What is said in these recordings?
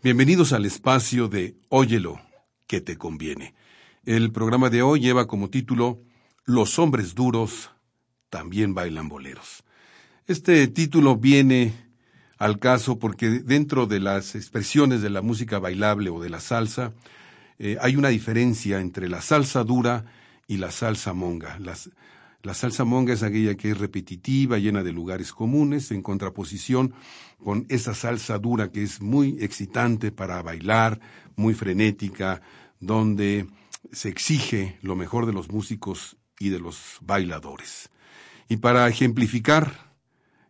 Bienvenidos al espacio de Óyelo, que te conviene. El programa de hoy lleva como título Los hombres duros también bailan boleros. Este título viene al caso porque dentro de las expresiones de la música bailable o de la salsa, eh, hay una diferencia entre la salsa dura y la salsa monga. La salsa monga es aquella que es repetitiva, llena de lugares comunes, en contraposición con esa salsa dura que es muy excitante para bailar, muy frenética, donde se exige lo mejor de los músicos y de los bailadores. Y para ejemplificar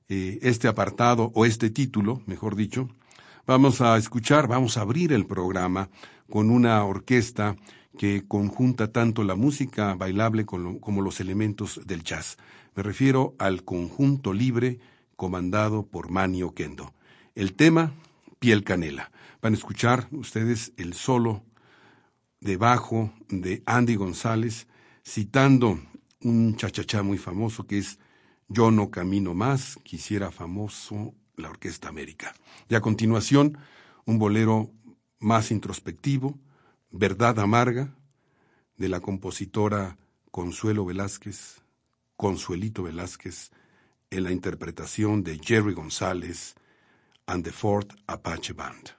eh, este apartado o este título, mejor dicho, vamos a escuchar, vamos a abrir el programa con una orquesta que conjunta tanto la música bailable como los elementos del jazz. Me refiero al conjunto libre comandado por Manny Oquendo. El tema, Piel Canela. Van a escuchar ustedes el solo de bajo de Andy González, citando un chachachá muy famoso que es Yo no camino más, quisiera famoso la Orquesta América. Y a continuación, un bolero más introspectivo, Verdad Amarga, de la compositora Consuelo Velázquez, Consuelito Velázquez, en la interpretación de Jerry González and the Fort Apache Band.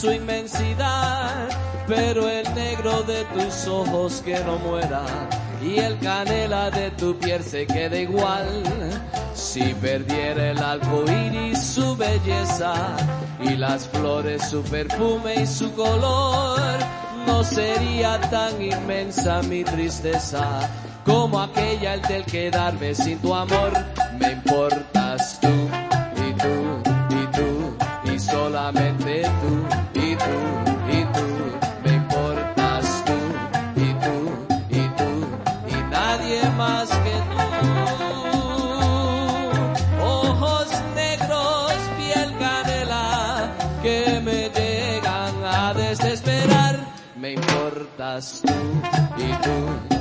Su inmensidad, pero el negro de tus ojos que no muera y el canela de tu piel se quede igual. Si perdiera el arco su belleza y las flores su perfume y su color, no sería tan inmensa mi tristeza como aquella el del quedarme sin tu amor. Me importas y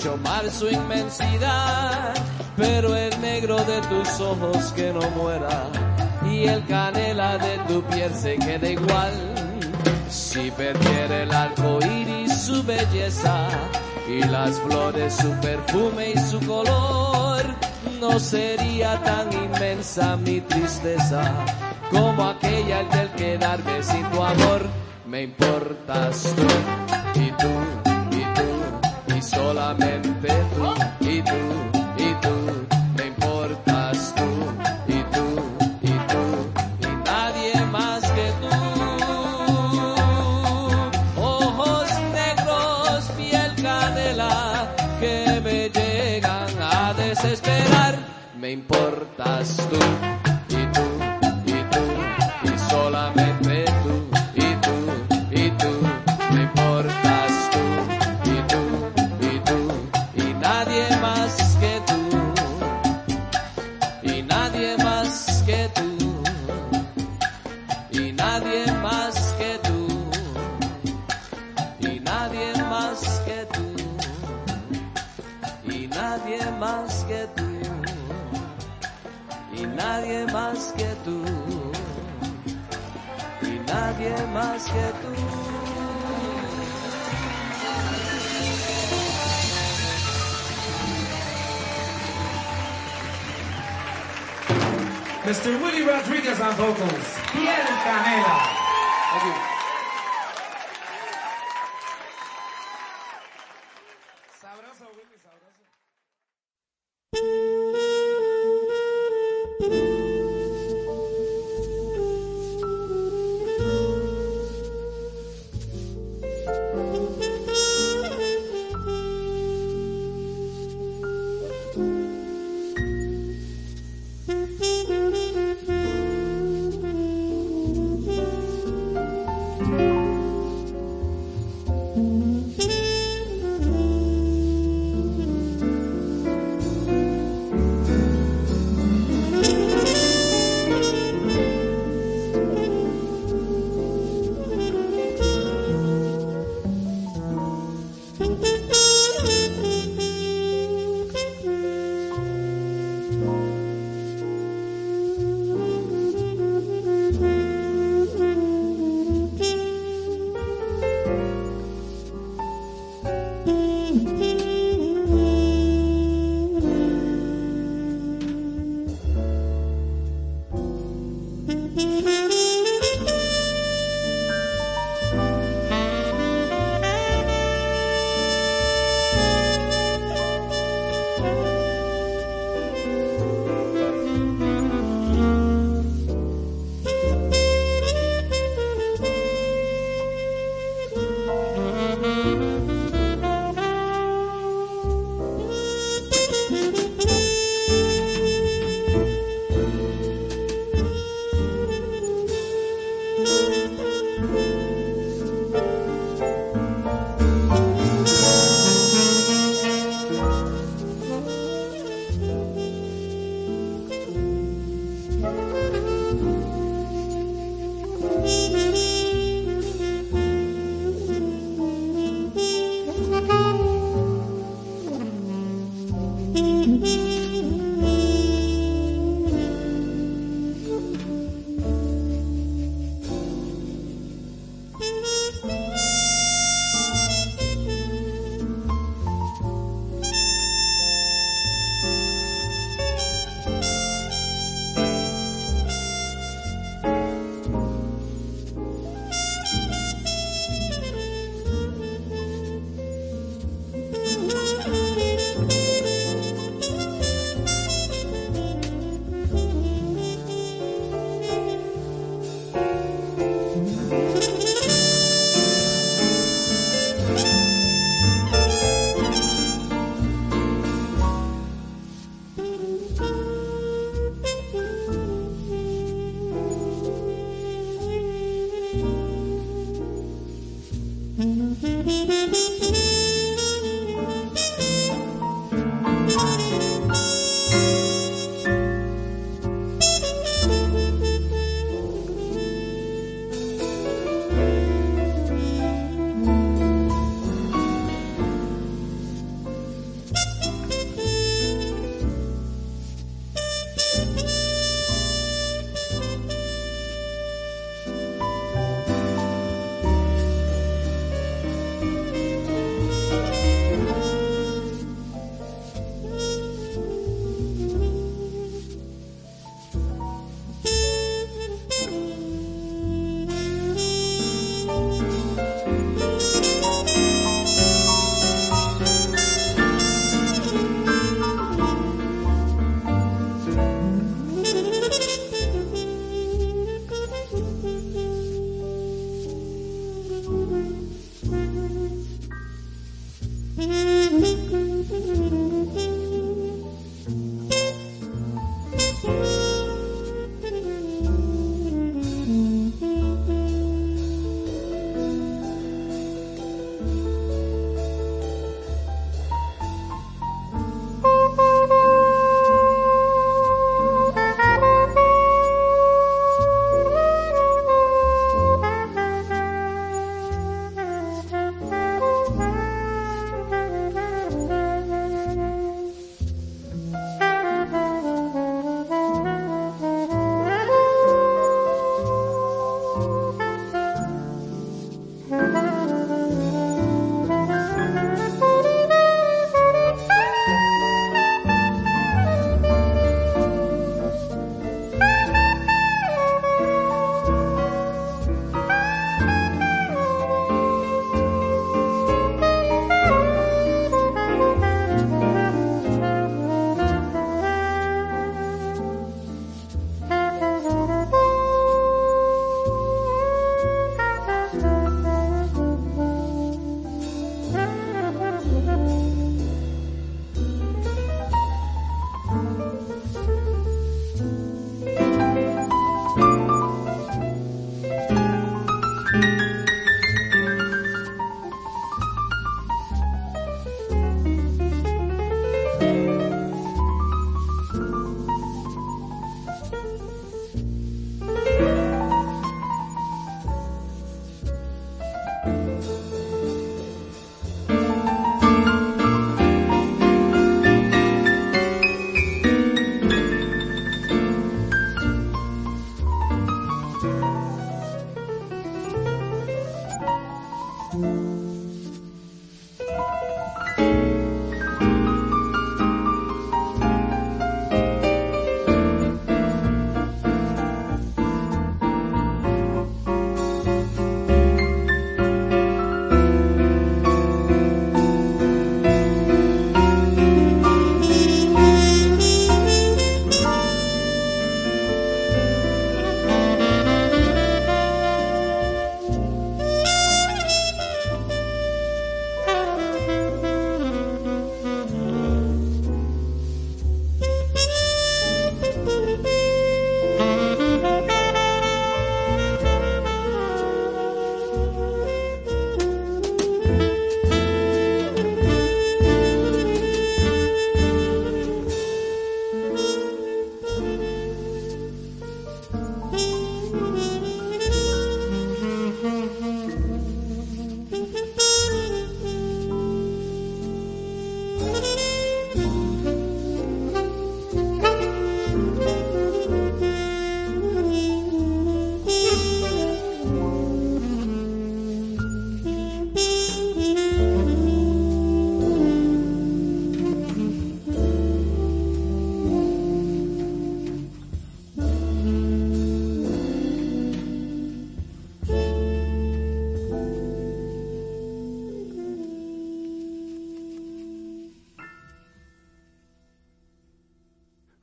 pierda el ancho mar su inmensidad, pero el negro de tus ojos que no muera y el canela de tu piel se quede igual. Si perdiera el arco iris su belleza y las flores su perfume y su color, no sería tan inmensa mi tristeza como aquella del quedarme sin tu amor. Me importas tú y tú y tú y tú. Me importas tú y tú y tú y nadie más que tú. Ojos negros, piel canela que me llegan a desesperar. Me importas tú. Nadie más que tú. Mr. Willie Rodriguez on vocals. Piel Canela. Thank you.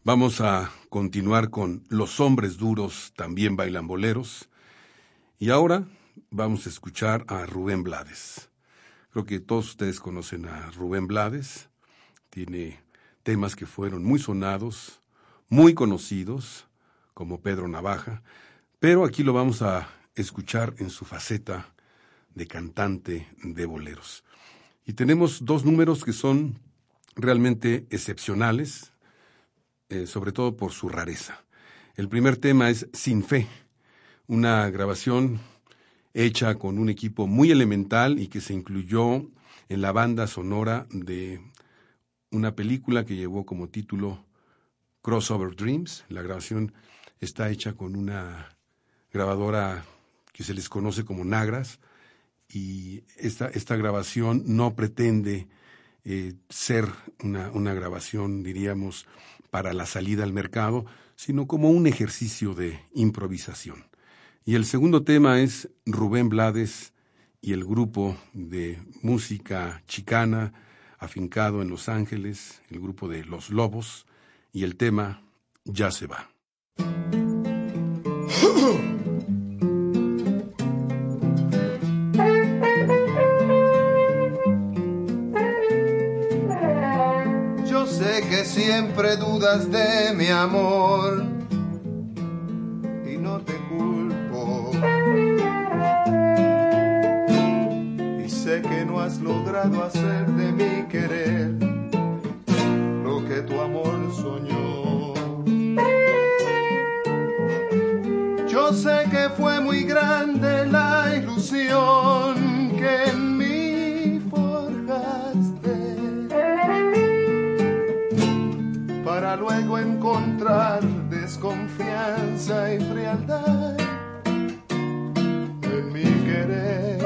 Vamos a continuar con Los hombres duros también bailan boleros. Y ahora vamos a escuchar a Rubén Blades. Creo que todos ustedes conocen a Rubén Blades. Tiene temas que fueron muy sonados, muy conocidos, como Pedro Navaja, pero aquí lo vamos a escuchar en su faceta de cantante de boleros. Y tenemos dos números que son realmente excepcionales, eh, sobre todo por su rareza. El primer tema es Sin Fe, una grabación hecha con un equipo muy elemental y que se incluyó en la banda sonora de una película que llevó como título Crossover Dreams. La grabación está hecha con una grabadora que se les conoce como Nagras y esta, esta grabación no pretende eh, ser una, una grabación, diríamos, para la salida al mercado, sino como un ejercicio de improvisación. Y el segundo tema es Rubén Blades y el grupo de música chicana afincado en Los Ángeles, el grupo de Los Lobos, y el tema Ya se va. siempre dudas de mi amor y no te culpo. Y sé que no has logrado hacer de mi querer lo que tu amor soñó. Yo sé que fue muy grande la ilusión luego encontrar desconfianza y frialdad en mi querer.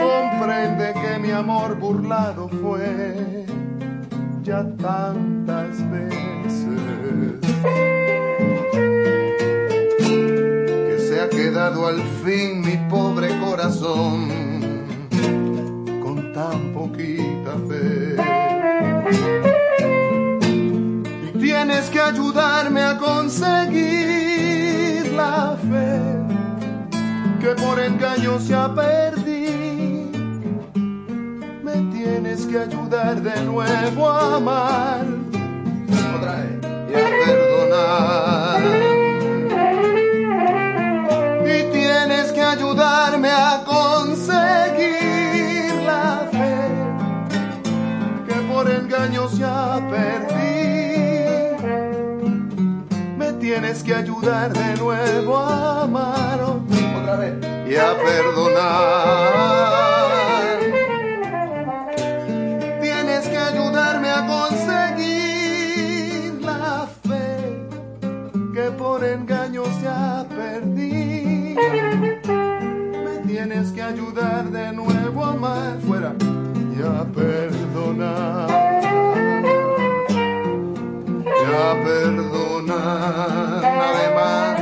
Comprende que mi amor burlado fue ya tantas veces que se ha quedado al fin mi pobre corazón con tan poquita tienes que ayudarme a conseguir la fe que por engaño se ha perdido. Me tienes que ayudar de nuevo a amar otra vez y a perdonar. Tienes que ayudar de nuevo a amar otra vez y a perdonar. Tienes que ayudarme a conseguir la fe que por engaño se ha perdido. Me tienes que ayudar de nuevo a amar fuera y a perdonar. Y a perdonar, además.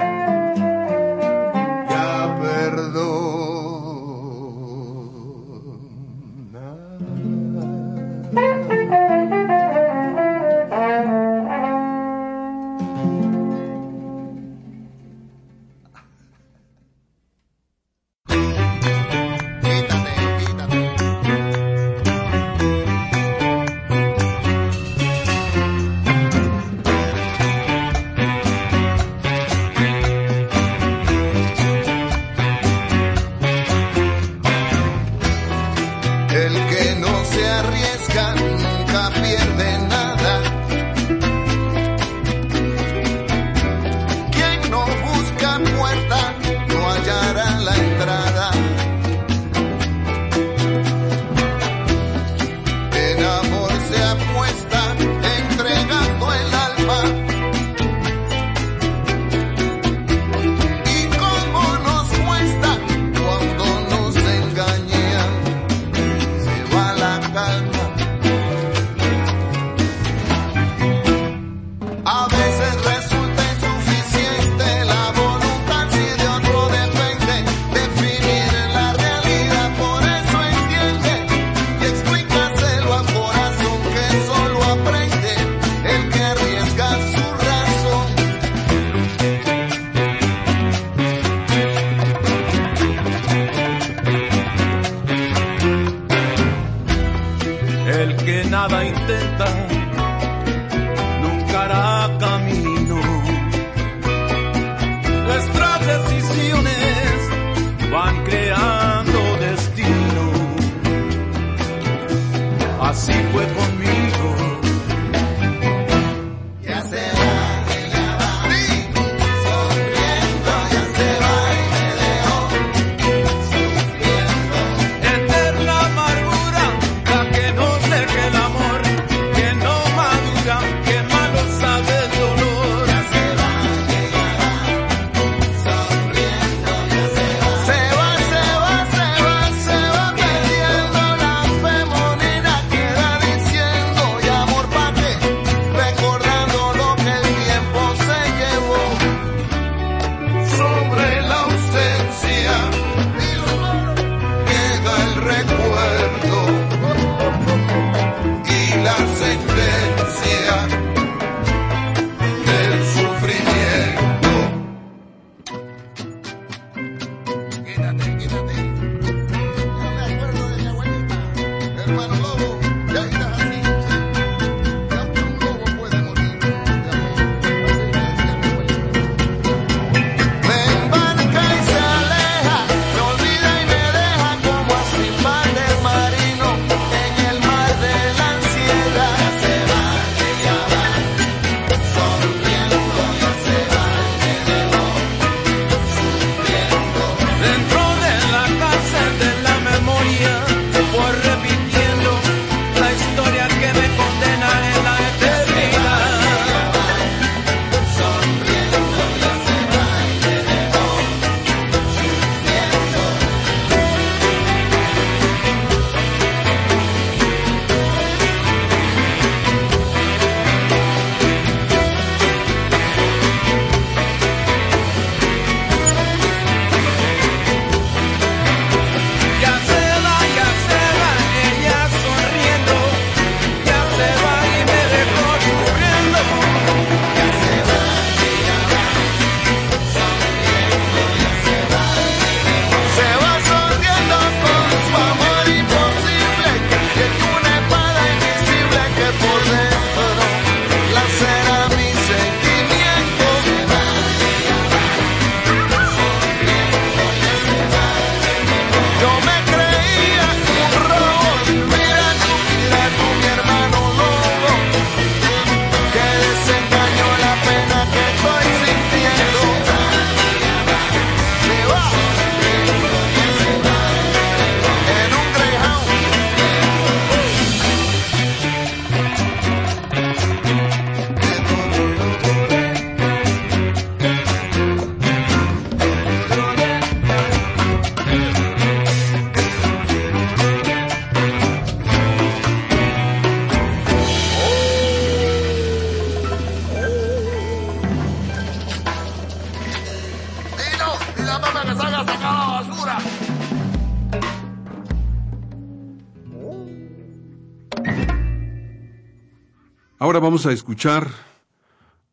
Vamos a escuchar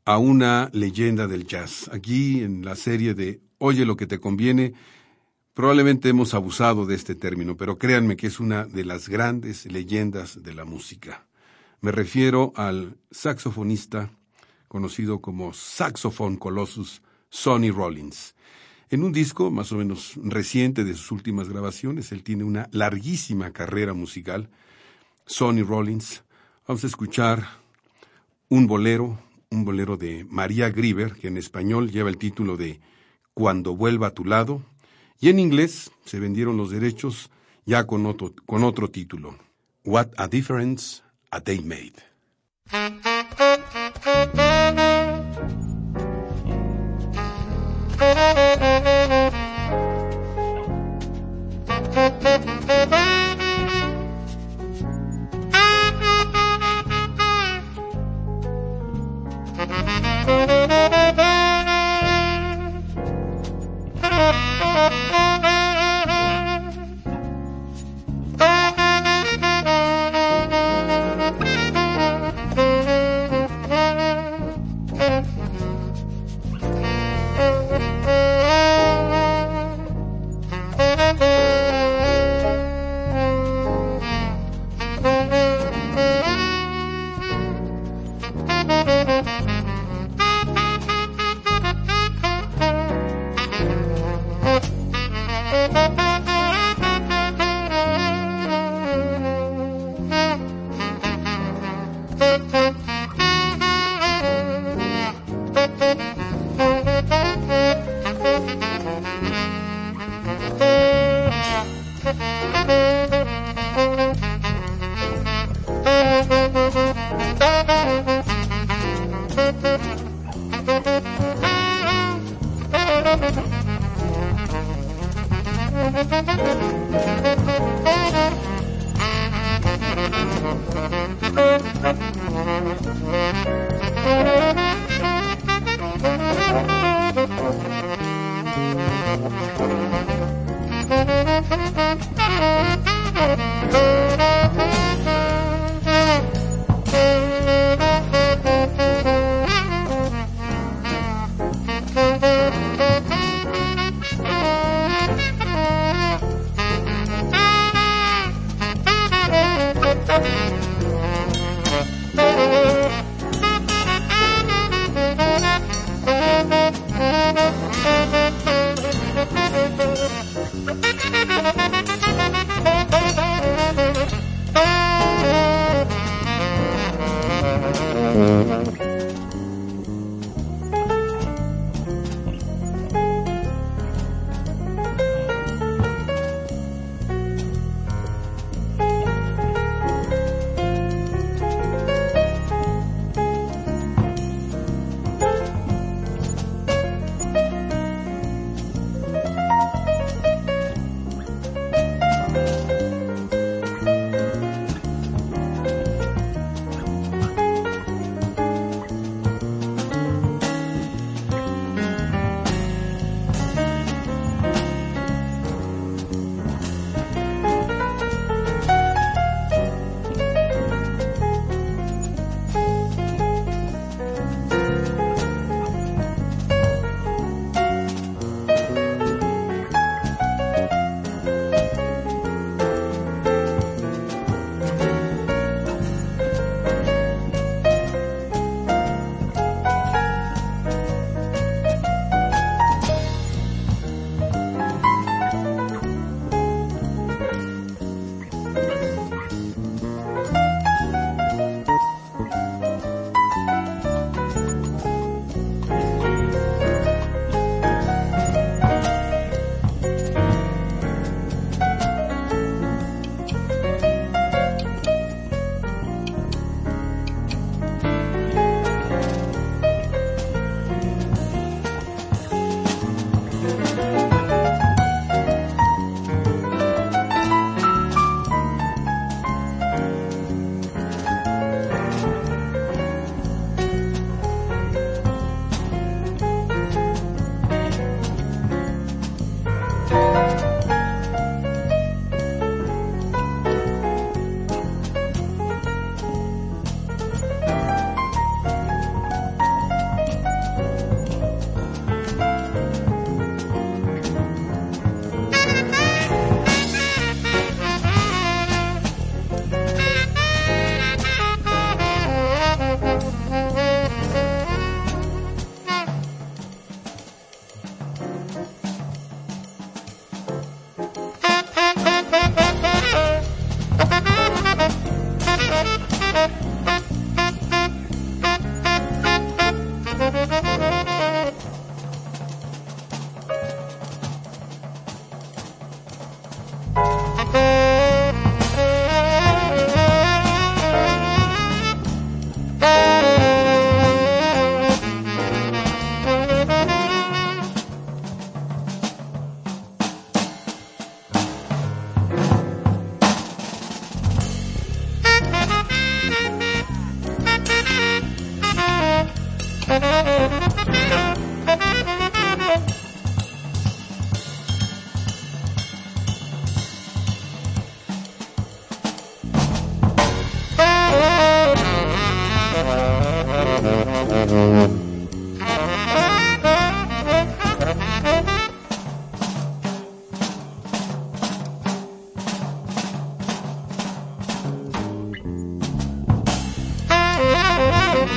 a una leyenda del jazz. Aquí en la serie de Oye lo que te conviene, probablemente hemos abusado de este término, pero créanme que es una de las grandes leyendas de la música. Me refiero al saxofonista conocido como Saxophone Colossus Sonny Rollins. En un disco más o menos reciente de sus últimas grabaciones, él tiene una larguísima carrera musical. Sonny Rollins. Vamos a escuchar un bolero, un bolero de María Grieber, que en español lleva el título de Cuando vuelva a tu lado, y en inglés se vendieron los derechos ya con otro, con otro título, What a Difference a Day Made.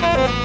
Y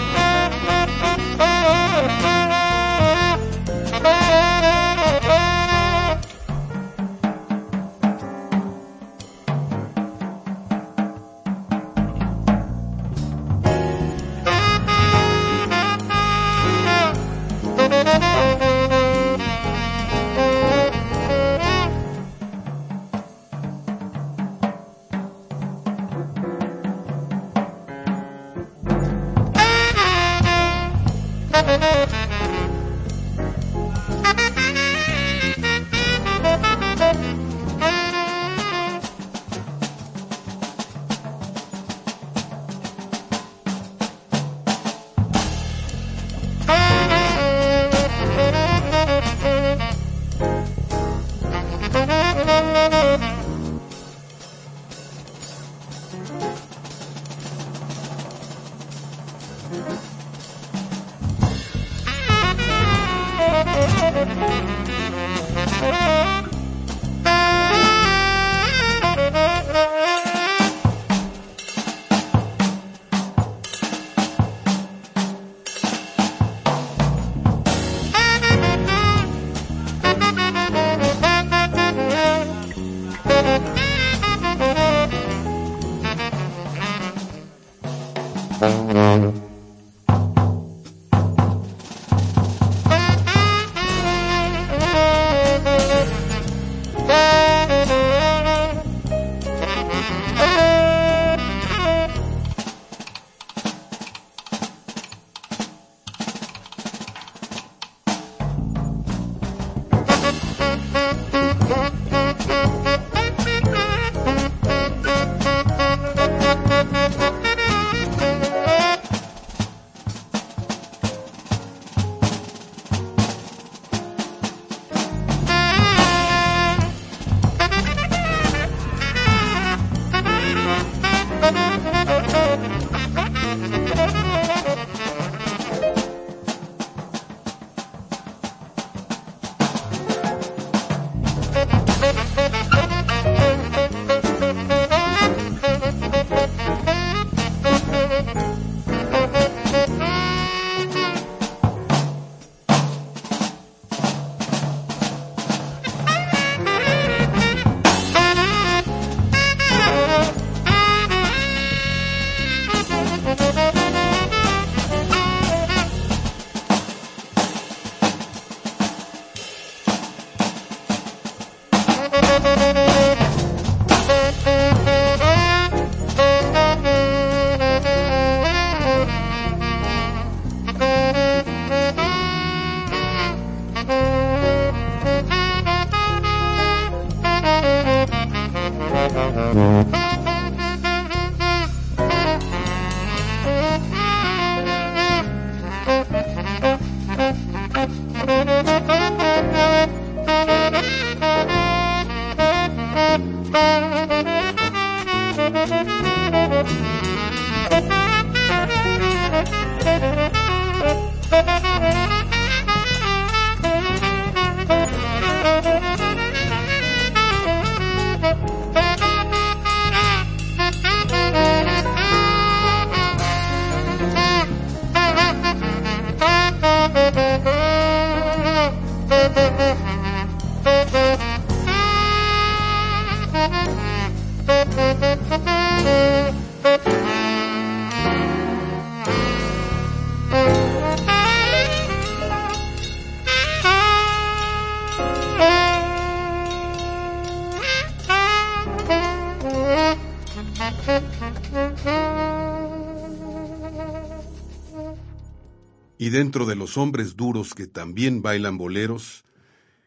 dentro de los hombres duros que también bailan boleros,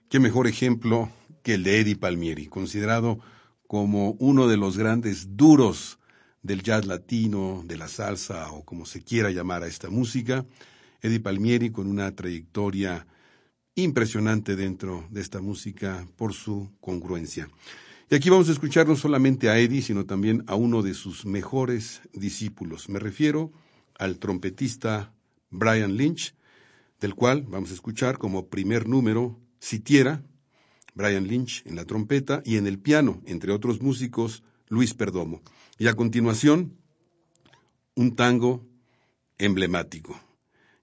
qué mejor ejemplo que el de Eddie Palmieri, considerado como uno de los grandes duros del jazz latino, de la salsa o como se quiera llamar a esta música. Eddie Palmieri con una trayectoria impresionante dentro de esta música por su congruencia. Y aquí vamos a escuchar no solamente a Eddie, sino también a uno de sus mejores discípulos. Me refiero al trompetista Brian Lynch, del cual vamos a escuchar como primer número Sitiera, Brian Lynch en la trompeta y en el piano, entre otros músicos, Luis Perdomo. Y a continuación, un tango emblemático.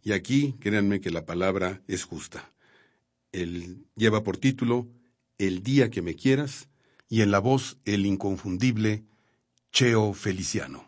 Y aquí, créanme que la palabra es justa. Él lleva por título El día que me quieras y en la voz el inconfundible Cheo Feliciano.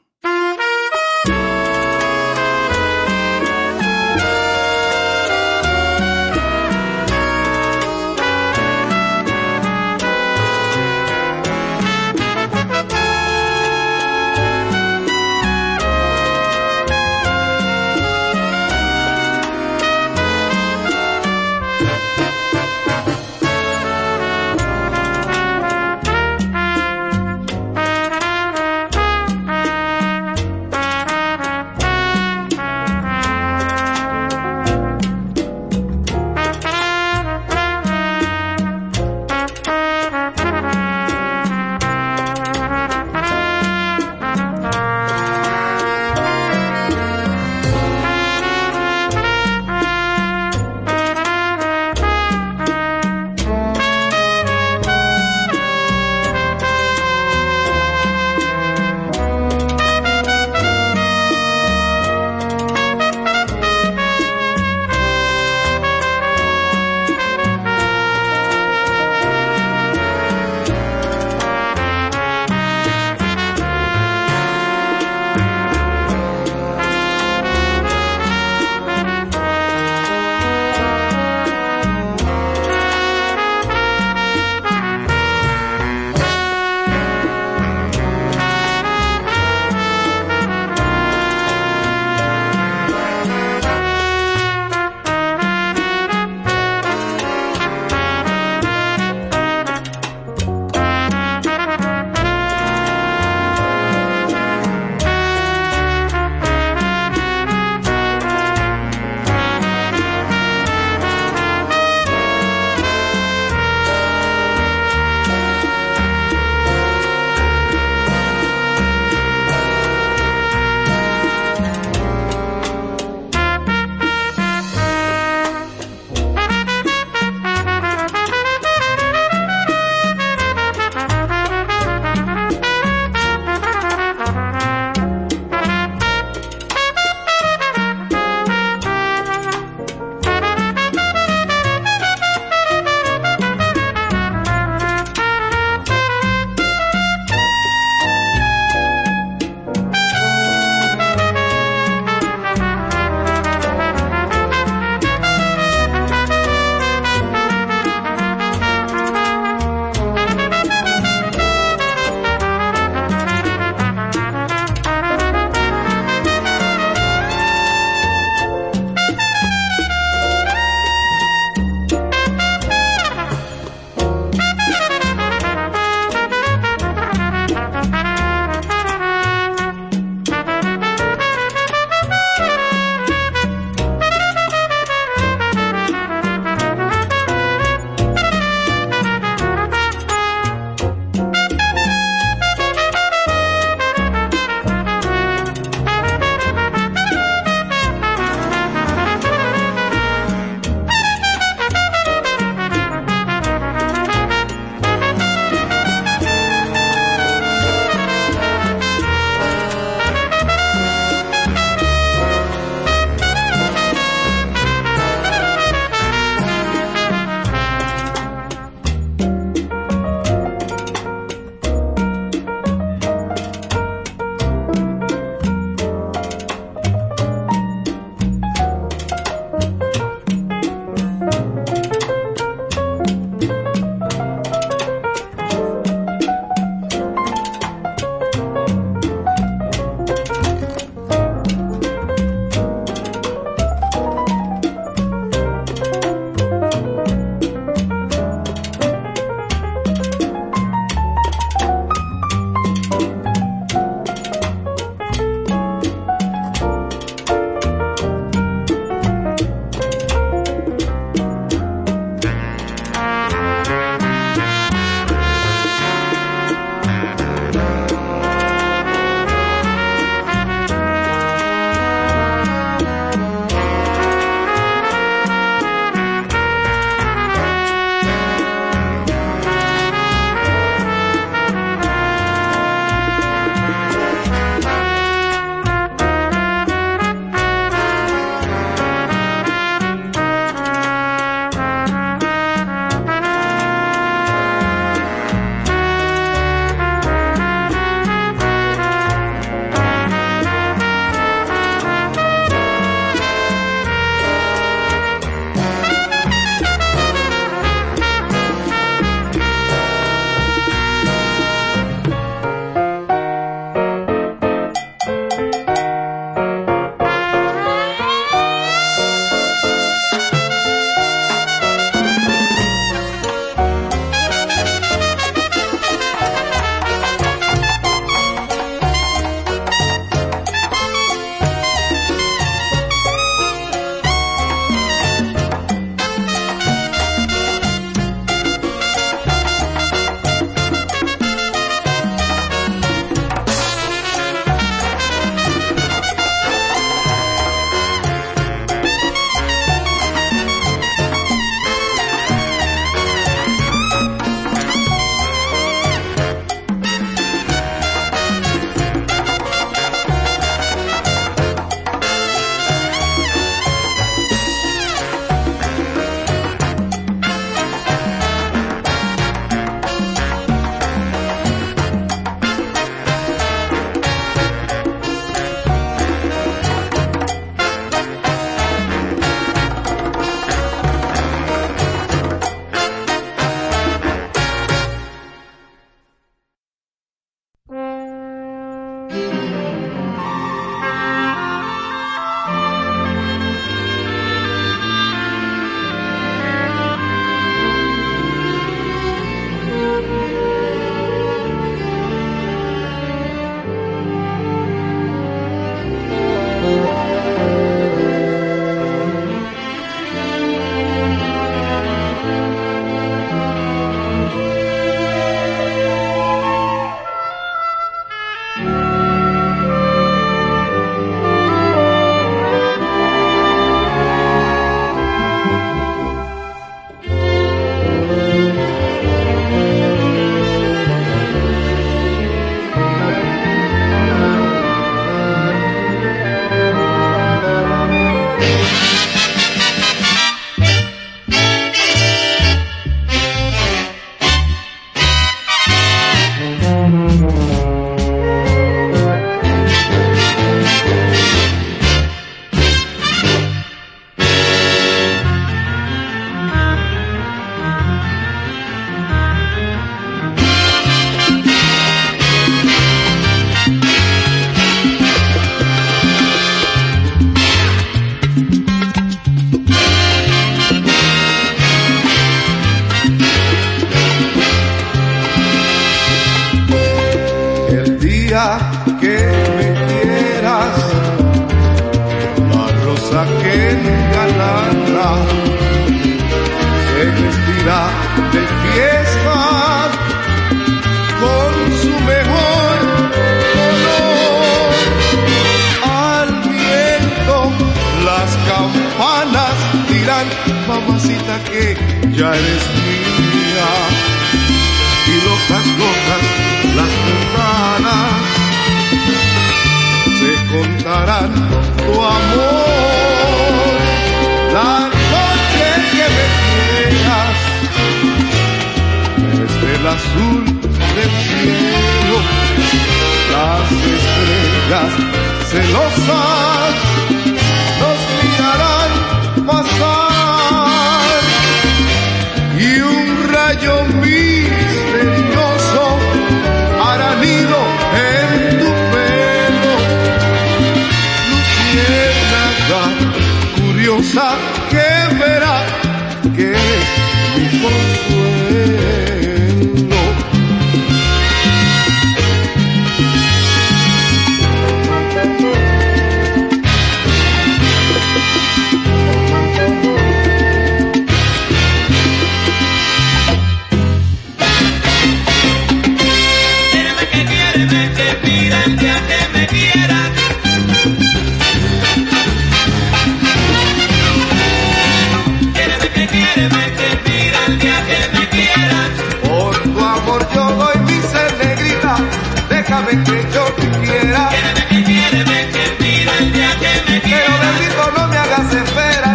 que yo quisiera. Quédate que quédate que mira el día que me quieras. Pero bendito no me hagas esperar.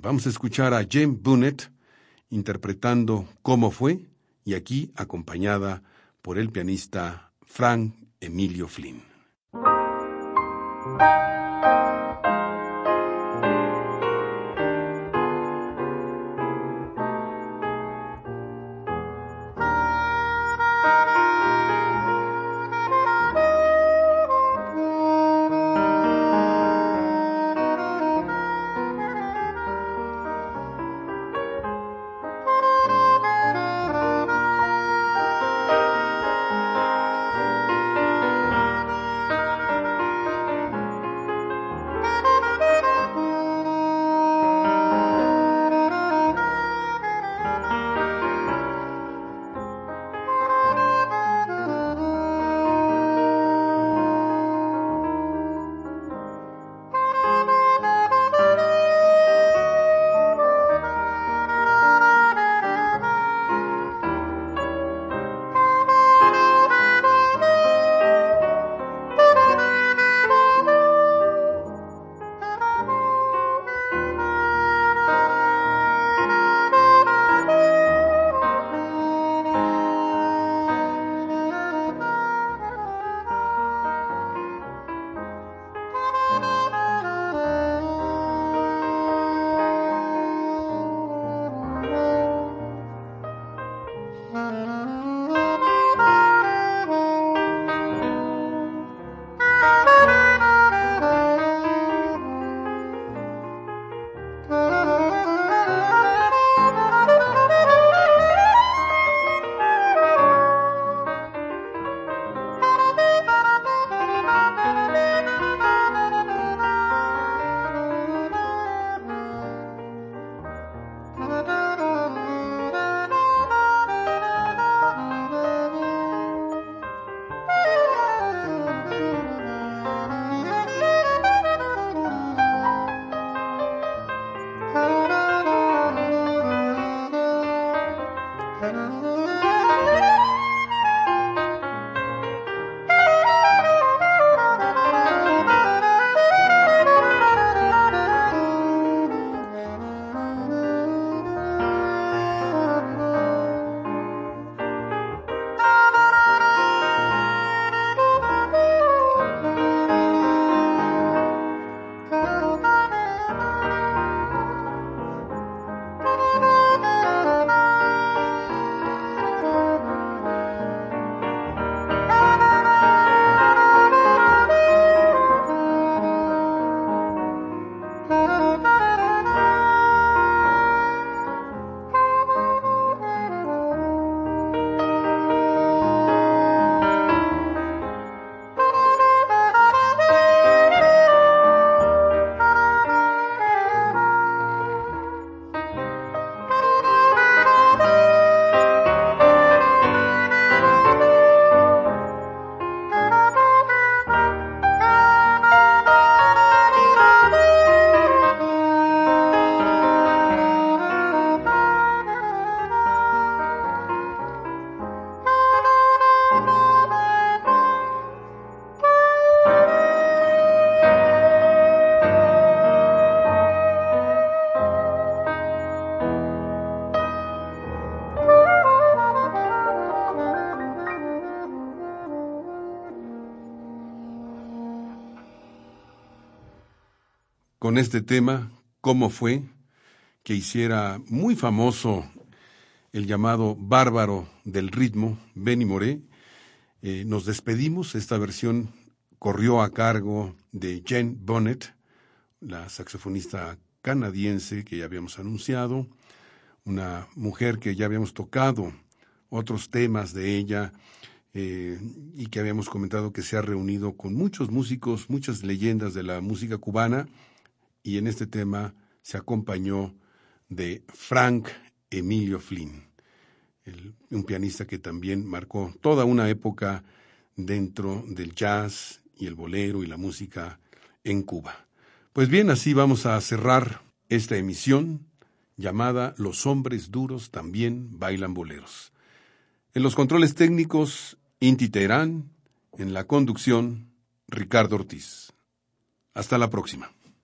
Vamos a escuchar a Jane Bunnett interpretando Cómo fue y aquí acompañada por el pianista Frank Emilio Flynn. Con este tema, cómo fue que hiciera muy famoso el llamado bárbaro del ritmo, Benny Moré. Eh, nos despedimos, esta versión corrió a cargo de Jane Bonnet, la saxofonista canadiense que ya habíamos anunciado, una mujer que ya habíamos tocado otros temas de ella eh, y que habíamos comentado que se ha reunido con muchos músicos, muchas leyendas de la música cubana y en este tema se acompañó de Frank Emilio Flynn, un pianista que también marcó toda una época dentro del jazz y el bolero y la música en Cuba. Pues bien, así vamos a cerrar esta emisión llamada Los hombres duros también bailan boleros. En los controles técnicos, Inti Teherán, en la conducción, Ricardo Ortiz. Hasta la próxima.